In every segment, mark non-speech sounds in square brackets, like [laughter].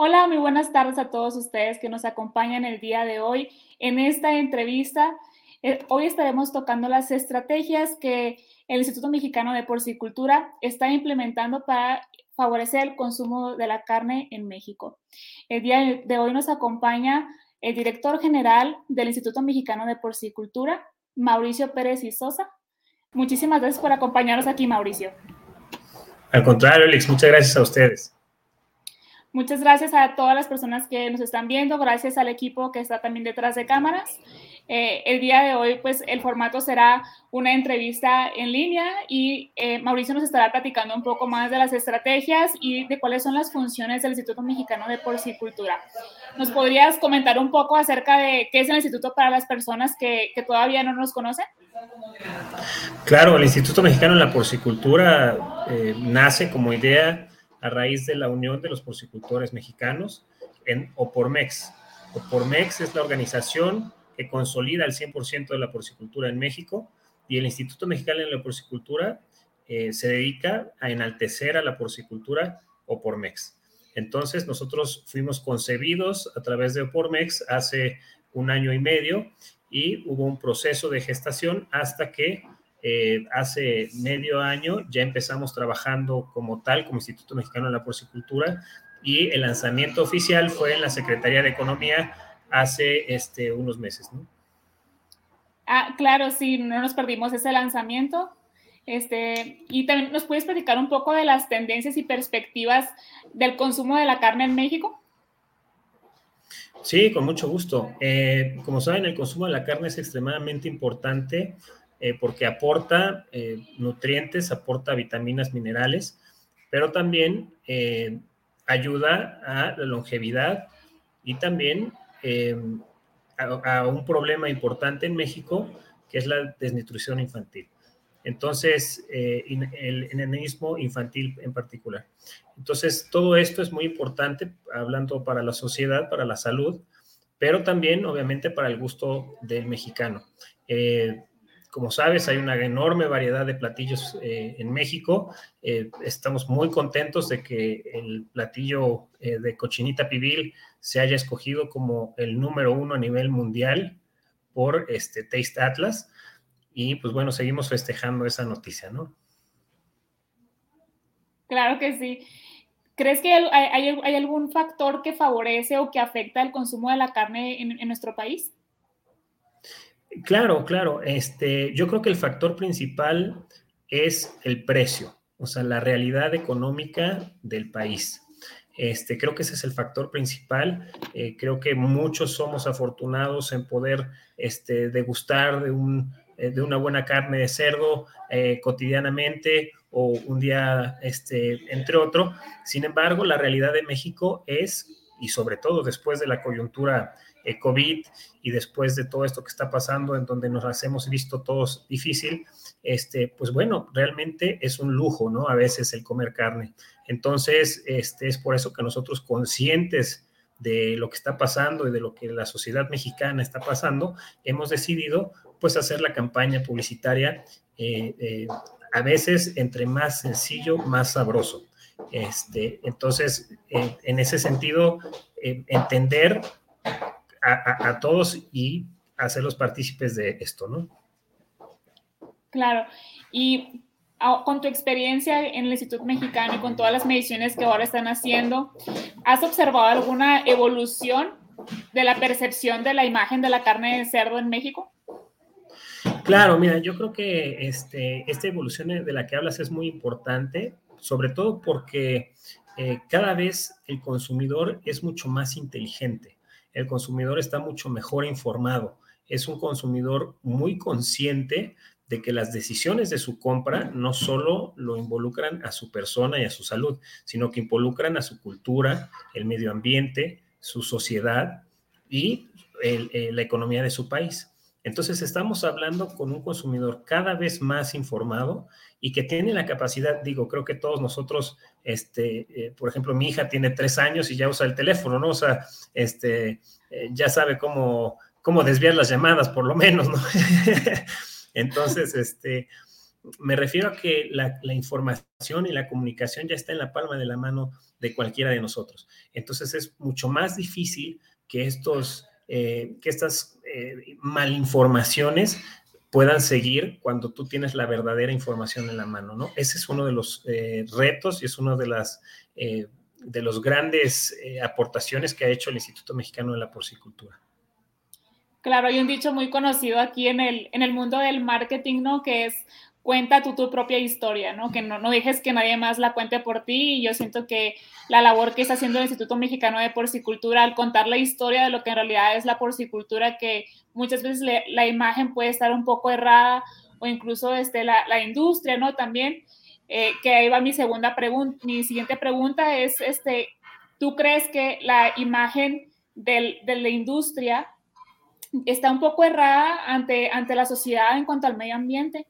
Hola, muy buenas tardes a todos ustedes que nos acompañan el día de hoy en esta entrevista. Eh, hoy estaremos tocando las estrategias que el Instituto Mexicano de Porcicultura está implementando para favorecer el consumo de la carne en México. El día de hoy nos acompaña el director general del Instituto Mexicano de Porcicultura, Mauricio Pérez y Sosa. Muchísimas gracias por acompañarnos aquí, Mauricio. Al contrario, Alex, muchas gracias a ustedes. Muchas gracias a todas las personas que nos están viendo, gracias al equipo que está también detrás de cámaras. Eh, el día de hoy, pues el formato será una entrevista en línea y eh, Mauricio nos estará platicando un poco más de las estrategias y de cuáles son las funciones del Instituto Mexicano de Porcicultura. ¿Nos podrías comentar un poco acerca de qué es el instituto para las personas que, que todavía no nos conocen? Claro, el Instituto Mexicano de la Porcicultura eh, nace como idea a raíz de la unión de los porcicultores mexicanos en Opormex. Opormex es la organización que consolida el 100% de la porcicultura en México y el Instituto Mexicano de la Porcicultura eh, se dedica a enaltecer a la porcicultura Opormex. Entonces, nosotros fuimos concebidos a través de Opormex hace un año y medio y hubo un proceso de gestación hasta que eh, hace medio año ya empezamos trabajando como tal, como Instituto Mexicano de la Porcicultura, y el lanzamiento oficial fue en la Secretaría de Economía hace este, unos meses, ¿no? Ah, claro, sí, no nos perdimos ese lanzamiento. Este, y también nos puedes platicar un poco de las tendencias y perspectivas del consumo de la carne en México. Sí, con mucho gusto. Eh, como saben, el consumo de la carne es extremadamente importante eh, porque aporta eh, nutrientes, aporta vitaminas, minerales, pero también eh, ayuda a la longevidad y también a, un problema importante en México, que es la desnutrición infantil. Entonces, el enanismo infantil en particular. Entonces, todo esto es muy importante, hablando para la sociedad, para la salud, pero también, obviamente, para el gusto del mexicano. Como sabes, hay una enorme variedad de platillos eh, en México. Eh, estamos muy contentos de que el platillo eh, de cochinita pibil se haya escogido como el número uno a nivel mundial por este Taste Atlas. Y pues bueno, seguimos festejando esa noticia, ¿no? Claro que sí. ¿Crees que hay, algún factor que favorece o que afecta el consumo de la carne en nuestro país? Claro, claro. Este, yo creo que el factor principal es el precio, o sea, la realidad económica del país. Este, creo que ese es el factor principal. Eh, creo que muchos somos afortunados en poder este, degustar de, un, eh, de una buena carne de cerdo eh, cotidianamente o un día, este, entre otro. Sin embargo, la realidad de México es, y sobre todo después de la coyuntura COVID y después de todo esto que está pasando, en donde nos hemos visto todos difícil, este, pues bueno, realmente es un lujo, ¿no? A veces el comer carne. Entonces, este, es por eso que nosotros conscientes de lo que está pasando y de lo que la sociedad mexicana está pasando, hemos decidido pues hacer la campaña publicitaria eh, eh, a veces entre más sencillo, más sabroso. Este, entonces, en ese sentido, entender a, todos y hacerlos partícipes de esto, ¿no? Claro. Y ah, con tu experiencia en el Instituto Mexicano y con todas las mediciones que ahora están haciendo, ¿has observado alguna evolución de la percepción de la imagen de la carne de cerdo en México? Claro, mira, yo creo que este, esta evolución de la que hablas es muy importante, sobre todo porque eh, cada vez el consumidor es mucho más inteligente el consumidor está mucho mejor informado. Es un consumidor muy consciente de que las decisiones de su compra no solo lo involucran a su persona y a su salud, sino que involucran a su cultura, el medio ambiente, su sociedad y eh, la economía de su país. Entonces estamos hablando con un consumidor cada vez más informado y que tiene la capacidad, digo, creo que todos nosotros, este, eh, por ejemplo, mi hija tiene tres años y ya usa el teléfono, ¿no? O sea, este, eh, ya sabe cómo, cómo desviar las llamadas, por lo menos, ¿no? [laughs] Entonces, este, me refiero a que la, información y la comunicación ya está en la palma de la mano de cualquiera de nosotros. Entonces es mucho más difícil que, estos, eh, que estas eh, malinformaciones puedan seguir cuando tú tienes la verdadera información en la mano, ¿no? Ese es uno de los eh, retos y es uno de las de los grandes aportaciones que ha hecho el Instituto Mexicano de la Porcicultura. Claro, hay un dicho muy conocido aquí en el, en el mundo del marketing, ¿no? Que es cuenta tú tu propia historia, ¿no? Que no, no dejes que nadie más la cuente por ti. Y yo siento que la labor que está haciendo el Instituto Mexicano de Porcicultura al contar la historia de lo que en realidad es la porcicultura, que muchas veces la imagen puede estar un poco errada o incluso este, la, la industria, ¿no? También, eh, que ahí va mi segunda pregunta, mi siguiente pregunta es, este, ¿tú crees que la imagen del, de la industria está un poco errada ante, ante la sociedad en cuanto al medio ambiente?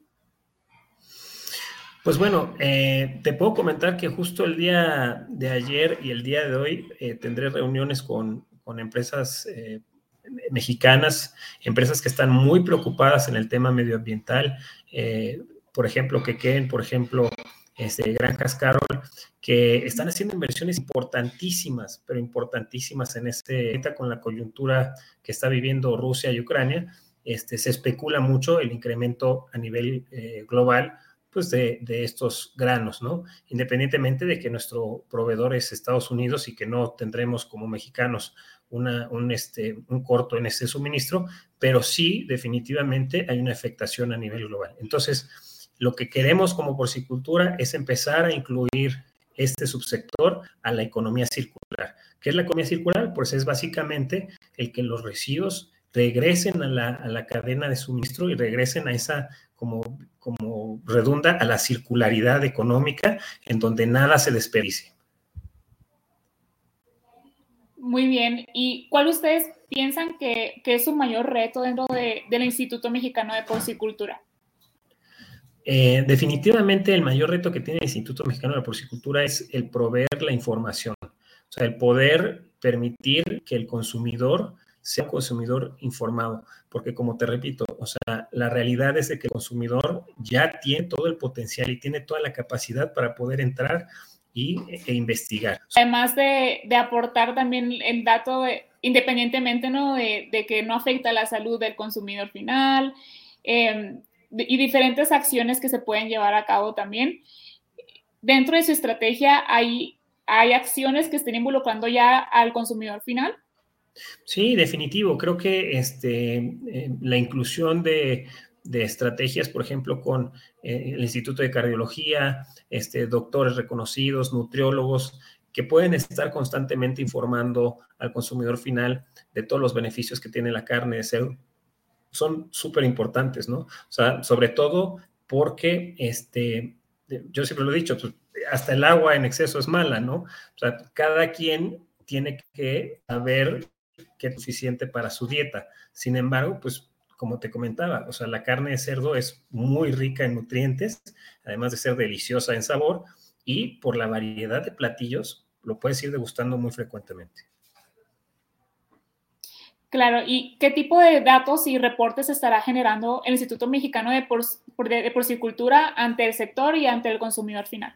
Pues bueno, eh, te puedo comentar que justo el día de ayer y el día de hoy eh, tendré reuniones con, empresas eh, mexicanas, empresas que están muy preocupadas en el tema medioambiental, por ejemplo, que queden, por ejemplo, este, Granjas Carol, que están haciendo inversiones importantísimas, pero importantísimas en este, con la coyuntura que está viviendo Rusia y Ucrania, este, se especula mucho el incremento a nivel global pues de, estos granos, ¿no? Independientemente de que nuestro proveedor es Estados Unidos y que no tendremos como mexicanos una, un, este, un corto en ese suministro, pero sí definitivamente hay una afectación a nivel global. Entonces, lo que queremos como porcicultura es empezar a incluir este subsector a la economía circular. ¿Qué es la economía circular? Pues es básicamente el que los residuos regresen a la, a la cadena de suministro y regresen a esa como, como redunda a la circularidad económica en donde nada se desperdicie. Muy bien. ¿Y cuál ustedes piensan que, es su mayor reto dentro del Instituto Mexicano de Porcicultura? Eh, definitivamente el mayor reto que tiene el Instituto Mexicano de Porcicultura es el proveer la información, o sea, el poder permitir que el consumidor sea un consumidor informado, porque como te repito, o sea, la realidad es de que el consumidor ya tiene todo el potencial y tiene toda la capacidad para poder entrar y, e investigar. Además de, aportar también el dato, independientemente ¿no? De, que no afecta la salud del consumidor final em, y diferentes acciones que se pueden llevar a cabo también. Dentro de su estrategia hay, hay acciones que estén involucrando ya al consumidor final. Sí, definitivo. Creo que este, eh, la inclusión de, estrategias, por ejemplo, con eh, el Instituto de Cardiología, este, doctores reconocidos, nutriólogos, que pueden estar constantemente informando al consumidor final de todos los beneficios que tiene la carne de cerdo, son súper importantes, ¿no? O sea, sobre todo porque, este, yo siempre lo he dicho, pues, hasta el agua en exceso es mala, ¿no? O sea, cada quien tiene que saber que es suficiente para su dieta. Sin embargo, pues como te comentaba, o sea, la carne de cerdo es muy rica en nutrientes, además de ser deliciosa en sabor, y por la variedad de platillos lo puedes ir degustando muy frecuentemente. Claro, ¿y qué tipo de datos y reportes estará generando el Instituto Mexicano de, de Porcicultura ante el sector y ante el consumidor final?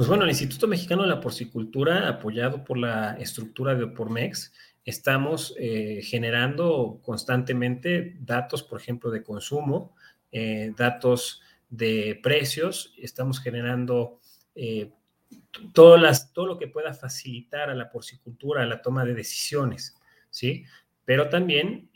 Pues bueno, el Instituto Mexicano de la Porcicultura, apoyado por la estructura de Opormex, estamos eh, generando constantemente datos, por ejemplo, de consumo, eh, datos de precios, estamos generando eh, todo, las, todo lo que pueda facilitar a la porcicultura la toma de decisiones, ¿sí? Pero también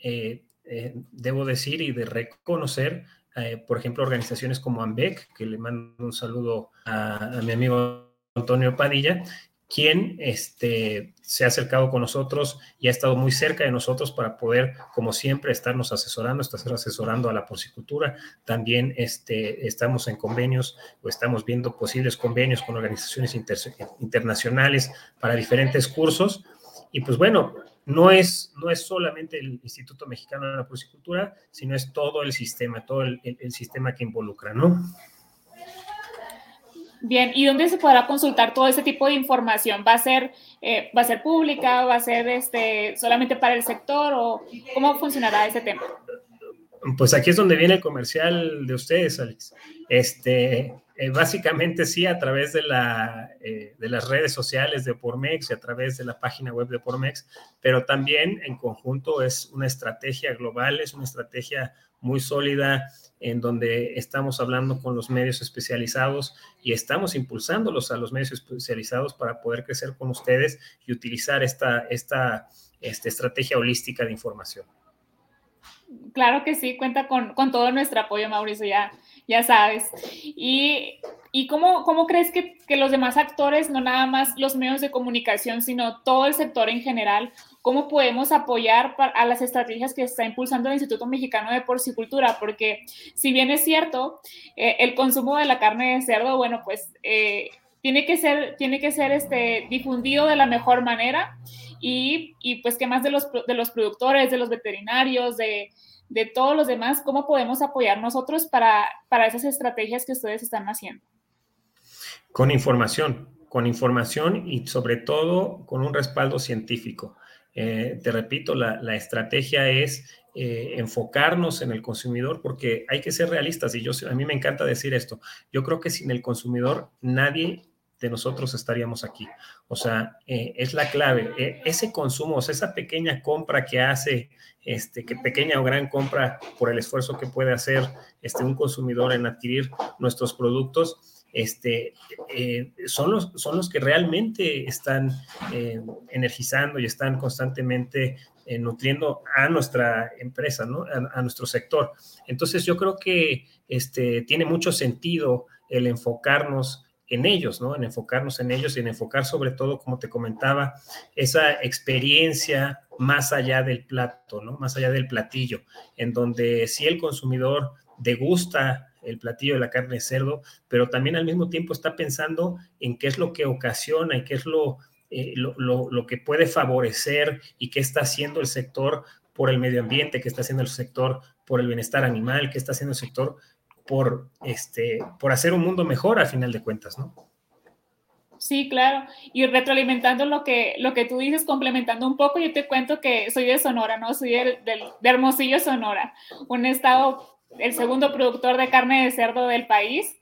debo decir y de reconocer eh, por ejemplo, organizaciones como AMBEC, que le mando un saludo a, mi amigo Antonio Padilla, quien este, se ha acercado con nosotros y ha estado muy cerca de nosotros para poder, como siempre, estarnos asesorando, estar asesorando a la porcicultura. También este, estamos en convenios o estamos viendo posibles convenios con organizaciones internacionales para diferentes cursos. Y pues bueno, no es, no es solamente el Instituto Mexicano de la Porcicultura, sino es todo el sistema, todo el, sistema que involucra, ¿no? Bien, ¿y dónde se podrá consultar todo ese tipo de información? ¿Va a ser, eh, ¿va a ser pública? ¿Va a ser este, solamente para el sector? ¿O cómo funcionará ese tema? Pues aquí es donde viene el comercial de ustedes, Alex. Este, eh, básicamente sí, a través de, la, eh, de las redes sociales de Pormex y a través de la página web de Pormex, pero también en conjunto es una estrategia global, es una estrategia muy sólida en donde estamos hablando con los medios especializados y estamos impulsándolos a los medios especializados para poder crecer con ustedes y utilizar esta, esta, esta estrategia holística de información. Claro que sí, cuenta con, con todo nuestro apoyo, Mauricio, ya, ya sabes. Y, y cómo, cómo, crees que, que, los demás actores, no nada más los medios de comunicación, sino todo el sector en general, cómo podemos apoyar a las estrategias que está impulsando el Instituto Mexicano de Porcicultura? Porque si bien es cierto, eh, el consumo de la carne de cerdo, bueno, pues eh, tiene que ser, tiene que ser este, difundido de la mejor manera. Y, y pues, ¿qué más de los, de los productores, de los veterinarios, de, de todos los demás, cómo podemos apoyar nosotros para, para esas estrategias que ustedes están haciendo. Con información, con información y sobre todo con un respaldo científico. Eh, te repito, la, la estrategia es eh, enfocarnos en el consumidor porque hay que ser realistas y yo a mí me encanta decir esto. Yo creo que sin el consumidor nadie de nosotros estaríamos aquí. O sea, eh, es la clave. ese consumo, esa pequeña compra que hace, este, que pequeña o gran compra por el esfuerzo que puede hacer este, un consumidor en adquirir nuestros productos, este, eh, son, los, son los que realmente están eh, energizando y están constantemente eh, nutriendo a nuestra empresa, ¿no? a, nuestro sector. Entonces yo creo que este, tiene mucho sentido el enfocarnos en ellos, ¿no? En enfocarnos en ellos y en enfocar sobre todo, como te comentaba, esa experiencia más allá del plato, ¿no? Más allá del platillo, en donde si el consumidor degusta el platillo de la carne de cerdo, pero también al mismo tiempo está pensando en qué es lo que ocasiona y qué es lo, eh, lo, que puede favorecer y qué está haciendo el sector por el medio ambiente, qué está haciendo el sector por el bienestar animal, qué está haciendo el sector por, este, por hacer un mundo mejor a final de cuentas, ¿no? Sí, claro. Y retroalimentando lo que, lo que tú dices, complementando un poco, yo te cuento que soy de Sonora, ¿no? Soy de Hermosillo, Sonora, un estado el segundo productor de carne de cerdo del país.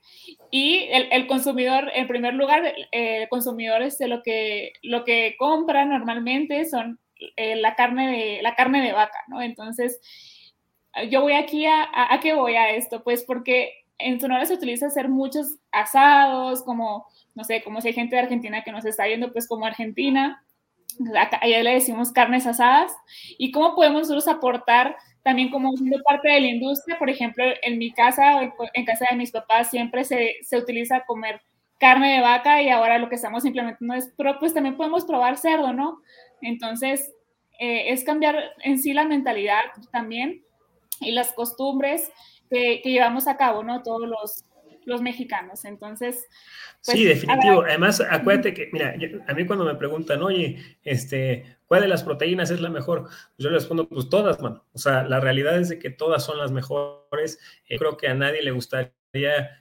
Y el, consumidor, en primer lugar, el consumidor es lo que, lo que compra normalmente son eh, la, carne de, la carne de vaca, ¿no? Entonces, yo voy aquí a, a, qué voy a esto? Pues porque en Sonora se utiliza hacer muchos asados, como, no sé, como si hay gente de Argentina que nos está viendo, pues como Argentina, allá le decimos carnes asadas, y cómo podemos nosotros aportar también como siendo parte de la industria, por ejemplo, en mi casa, en casa de mis papás, siempre se, se utiliza comer carne de vaca y ahora lo que estamos implementando es, pero pues también podemos probar cerdo, ¿no? Entonces, eh, es cambiar en sí la mentalidad también y las costumbres que, que llevamos a cabo, ¿no? Todos los, los mexicanos. Entonces, pues, sí, definitivo. Además, acuérdate que, mira, a mí cuando me preguntan, oye, este, ¿cuál de las proteínas es la mejor? Yo les respondo, pues todas, mano. O sea, la realidad es de que todas son las mejores. Eh, creo que a nadie le gustaría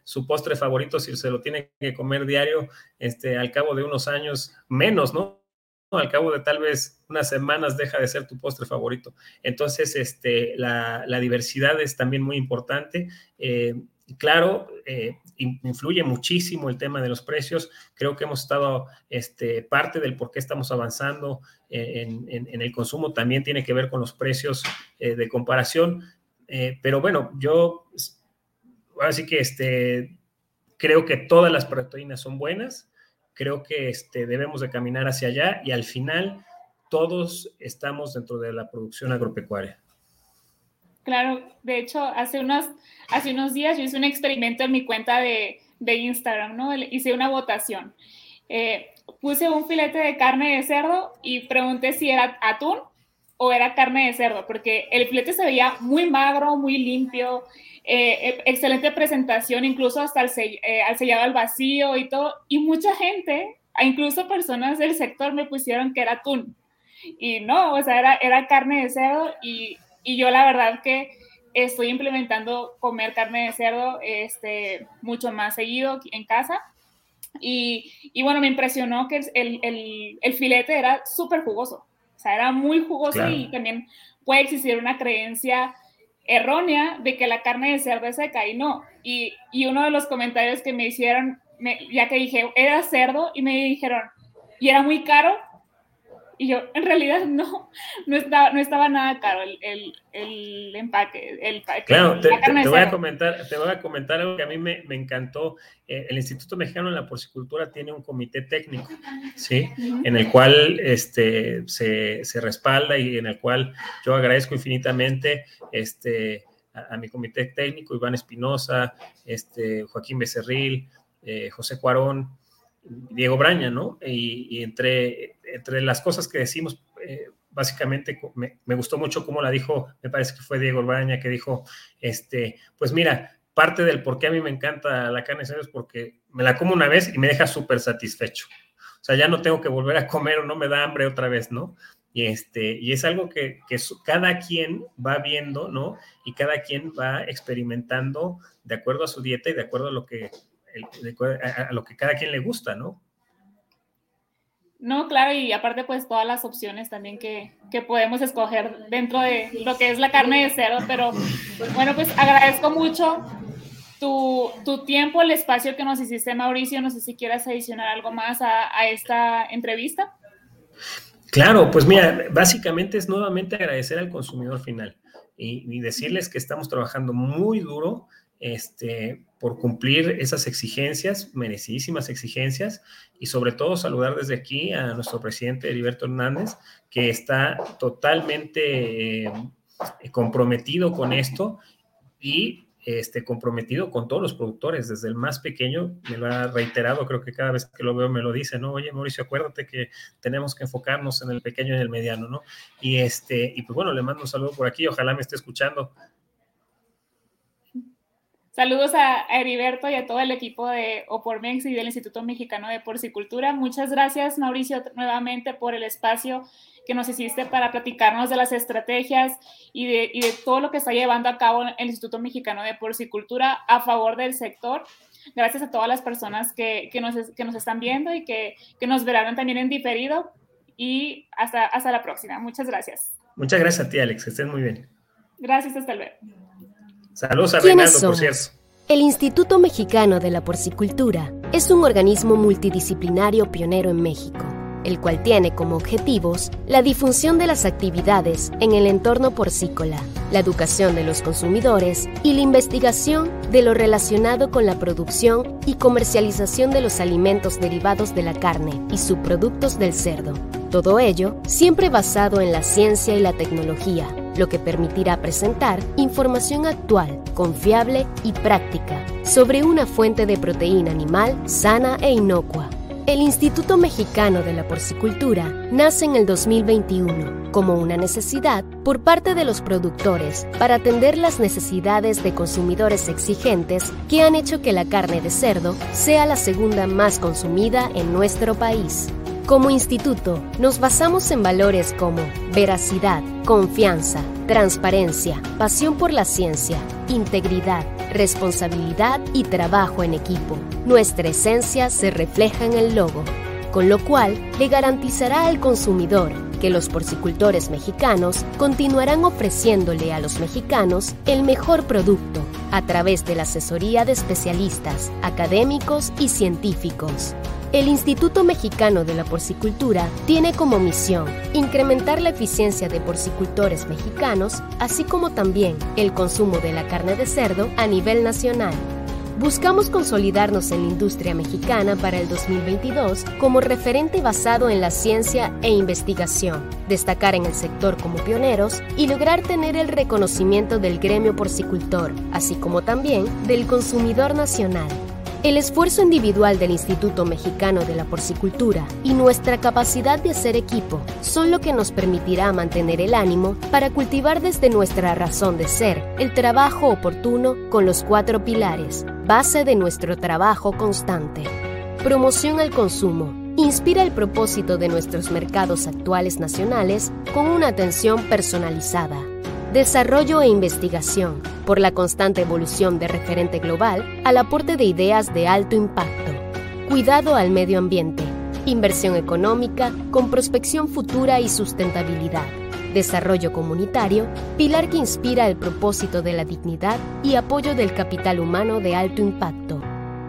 su postre favorito si se lo tiene que comer diario, este, al cabo de unos años, menos, ¿no? Al cabo de tal vez unas semanas deja de ser tu postre favorito. Entonces, este, la, diversidad es también muy importante. Eh, claro, eh, influye muchísimo el tema de los precios. Creo que hemos estado, este, parte del por qué estamos avanzando eh, en, el consumo también tiene que ver con los precios de comparación. pero bueno, yo así que este, creo que todas las proteínas son buenas. Creo que este, debemos de caminar hacia allá y al final todos estamos dentro de la producción agropecuaria. Claro, de hecho, hace unos, hace unos días yo hice un experimento en mi cuenta de, de Instagram, ¿no? Hice una votación. Eh, puse un filete de carne de cerdo y pregunté si era atún o era carne de cerdo, porque el filete se veía muy magro, muy limpio, eh, e, excelente presentación, incluso hasta el, eh, al sellado al vacío y todo. Y mucha gente, incluso personas del sector, me pusieron que era atún. Y no, o sea, era, era carne de cerdo y y yo la verdad que estoy implementando comer carne de cerdo este, mucho más seguido en casa. Y, y bueno, me impresionó que el, el, el filete era súper jugoso. O sea, era muy jugoso y también puede existir una creencia errónea de que la carne de cerdo es seca y no. Y, y uno de los comentarios que me hicieron, ya que dije, era cerdo, y me dijeron, y era muy caro, y yo, en realidad [laughs] no, no estaba, no estaba nada caro el, el, el empaque. El, claro, te, te, voy a comentar, te voy a comentar algo que a mí me, me encantó. Eh, el Instituto Mexicano de la Porcicultura tiene un comité técnico, ¿sí? En el cual este, se, se, respalda y en el cual yo agradezco infinitamente este, a, mi comité técnico, Iván Espinosa, este, Joaquín Becerril, eh, José Cuarón, Diego Braña, ¿no? Y, entre, entre las cosas que decimos, eh, básicamente me, gustó mucho cómo la dijo, me parece que fue Diego Braña que dijo, este, pues mira, parte del por qué a mí me encanta la carne de es porque me la como una vez y me deja súper satisfecho. O sea, ya no tengo que volver a comer o no me da hambre otra vez, ¿no? Y, este, y es algo que, que cada quien va viendo, ¿no? Y cada quien va experimentando de acuerdo a su dieta y de acuerdo a lo que a, lo que cada quien le gusta, ¿no? No, claro, y aparte pues todas las opciones también que, que, podemos escoger dentro de lo que es la carne de cerdo, pero bueno, pues agradezco mucho tu, tu tiempo, el espacio que nos hiciste, Mauricio, no sé si quieras adicionar algo más a, a esta entrevista. Claro, pues mira, básicamente es nuevamente agradecer al consumidor final y, y decirles que estamos trabajando muy duro este, por cumplir esas exigencias, merecidísimas exigencias, y sobre todo saludar desde aquí a nuestro presidente Heriberto Hernández, que está totalmente eh, comprometido con esto y este, comprometido con todos los productores, desde el más pequeño, me lo ha reiterado, creo que cada vez que lo veo me lo dice, ¿no? Oye, Mauricio, acuérdate que tenemos que enfocarnos en el pequeño y el mediano, ¿no? Y este, y pues bueno, le mando un saludo por aquí, ojalá me esté escuchando. Saludos a Heriberto y a todo el equipo de Opormex y del Instituto Mexicano de Porcicultura. Muchas gracias, Mauricio, nuevamente por el espacio que nos hiciste para platicarnos de las estrategias y de, y de todo lo que está llevando a cabo el Instituto Mexicano de Porcicultura a favor del sector. Gracias a todas las personas que, que, nos, que nos, están viendo y que, que, nos verán también en diferido. Y hasta, hasta la próxima. Muchas gracias. Muchas gracias a ti, Alex. Que estés muy bien. Gracias, hasta luego. Saludos a Reinaldo, por cierto. El Instituto Mexicano de la Porcicultura es un organismo multidisciplinario pionero en México, el cual tiene como objetivos la difusión de las actividades en el entorno porcícola, la educación de los consumidores y la investigación de lo relacionado con la producción y comercialización de los alimentos derivados de la carne y subproductos del cerdo. Todo ello siempre basado en la ciencia y la tecnología lo que permitirá presentar información actual, confiable y práctica sobre una fuente de proteína animal sana e inocua. El Instituto Mexicano de la Porcicultura nace en el 2021 como una necesidad por parte de los productores para atender las necesidades de consumidores exigentes que han hecho que la carne de cerdo sea la segunda más consumida en nuestro país. Como instituto, nos basamos en valores como veracidad, confianza, transparencia, pasión por la ciencia, integridad, responsabilidad y trabajo en equipo. Nuestra esencia se refleja en el logo, con lo cual le garantizará al consumidor que los porcicultores mexicanos continuarán ofreciéndole a los mexicanos el mejor producto a través de la asesoría de especialistas, académicos y científicos el Instituto Mexicano de la Porcicultura tiene como misión incrementar la eficiencia de porcicultores mexicanos, así como también el consumo de la carne de cerdo a nivel nacional. Buscamos consolidarnos en la industria mexicana para el 2022 como referente basado en la ciencia e investigación, destacar en el sector como pioneros y lograr tener el reconocimiento del gremio porcicultor, así como también del consumidor nacional. El esfuerzo individual del Instituto Mexicano de la Porcicultura y nuestra capacidad de hacer equipo son lo que nos permitirá mantener el ánimo para cultivar desde nuestra razón de ser el trabajo oportuno con los cuatro pilares, base de nuestro trabajo constante. Promoción al consumo. Inspira el propósito de nuestros mercados actuales nacionales con una atención personalizada desarrollo e investigación, por la constante evolución de referente global al aporte de ideas de alto impacto, cuidado al medio ambiente, inversión económica con prospección futura y sustentabilidad, desarrollo comunitario, pilar que inspira el propósito de la dignidad y apoyo del capital humano de alto impacto.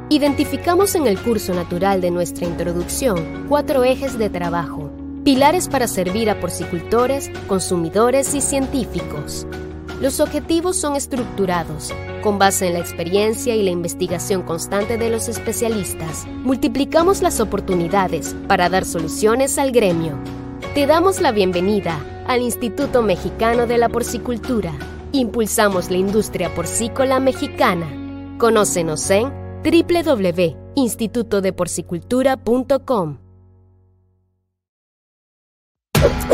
Identificamos en el curso natural de nuestra introducción cuatro ejes de trabajo, pilares para servir a porcicultores, consumidores y científicos. Los objetivos son estructurados, con base en la experiencia y la investigación constante de los especialistas. Multiplicamos las oportunidades para dar soluciones al gremio. Te damos la bienvenida al Instituto Mexicano de la Porcicultura. Impulsamos la industria porcícola mexicana. Conócenos en www.institutodeporcicultura.com. Oh,